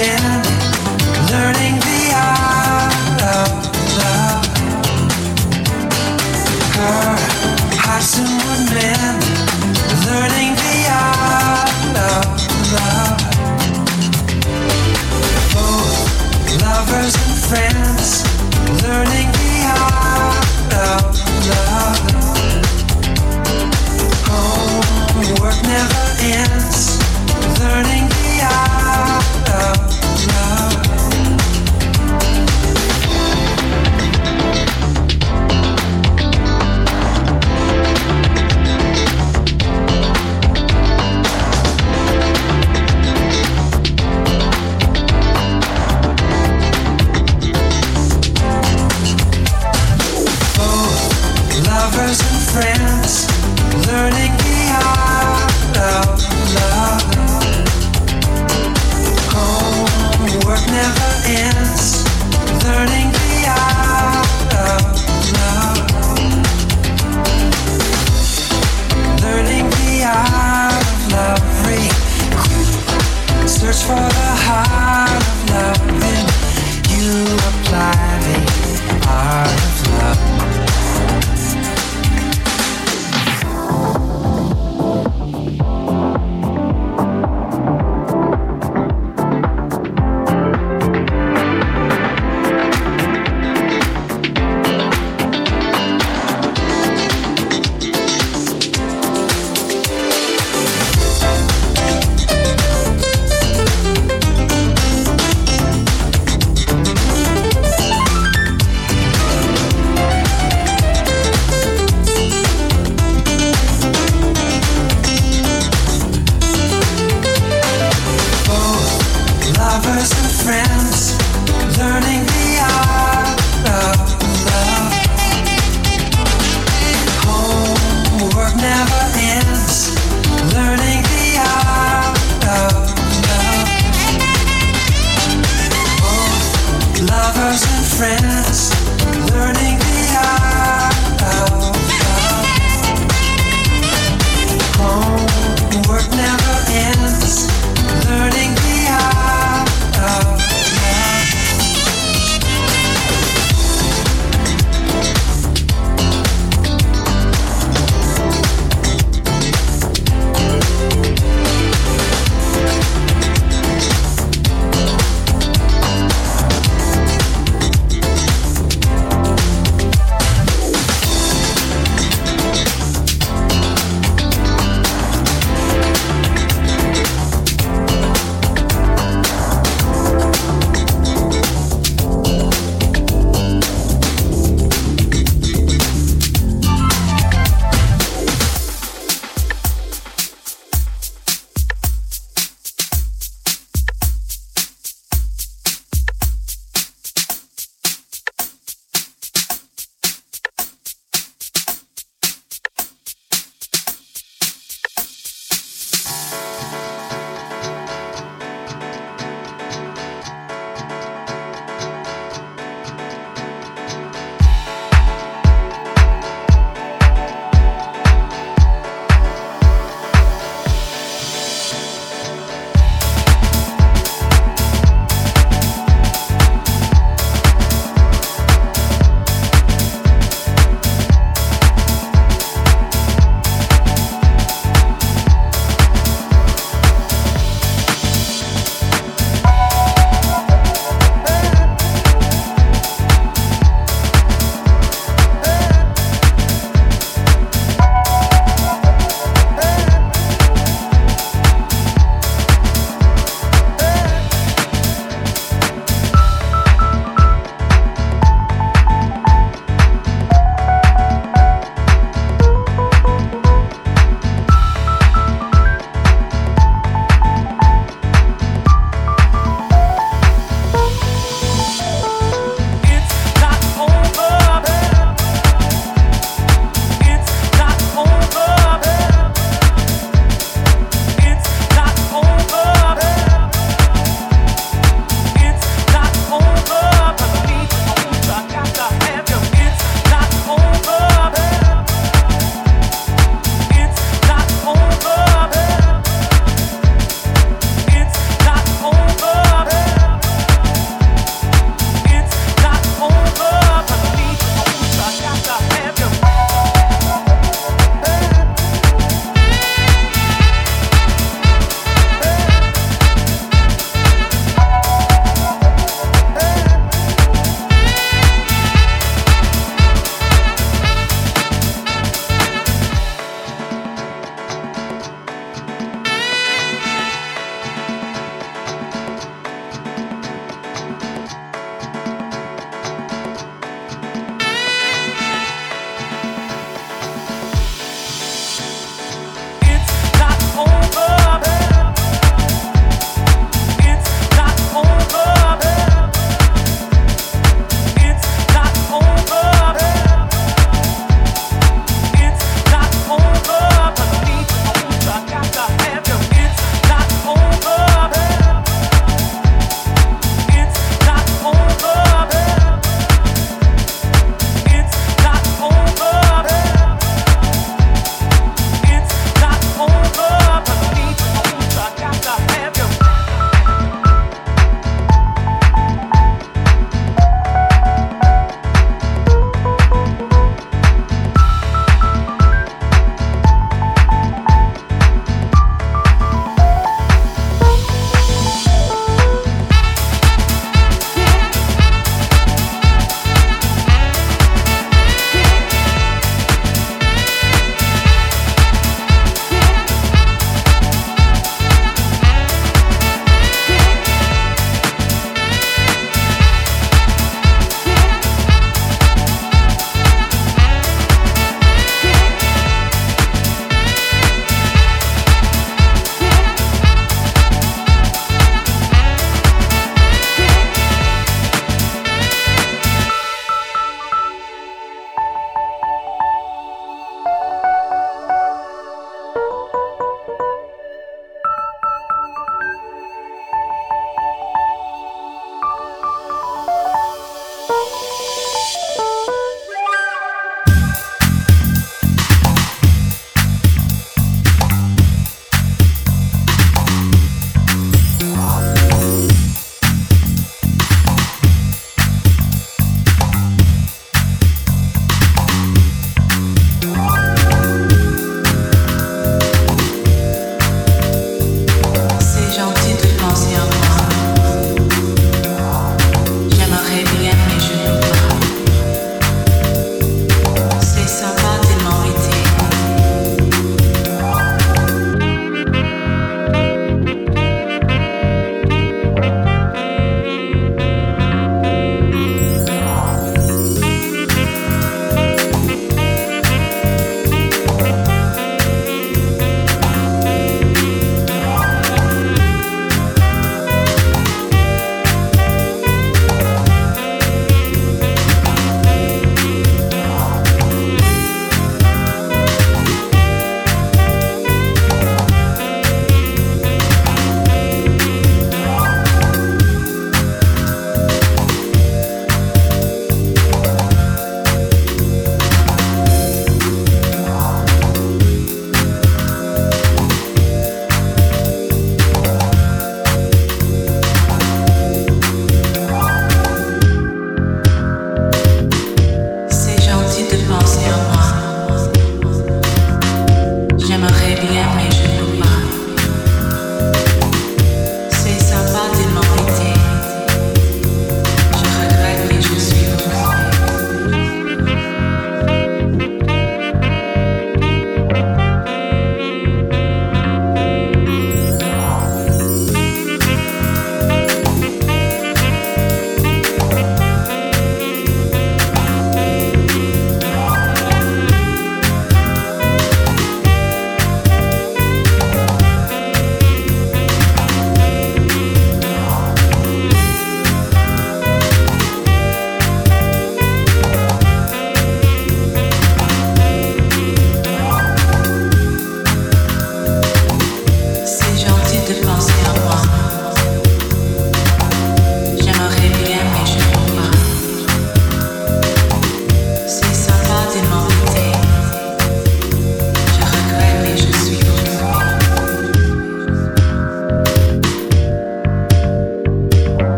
ego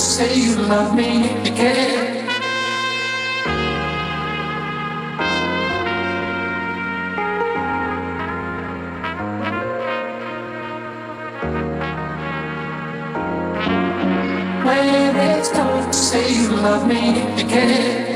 say you love me again. When it's time to say you love me again.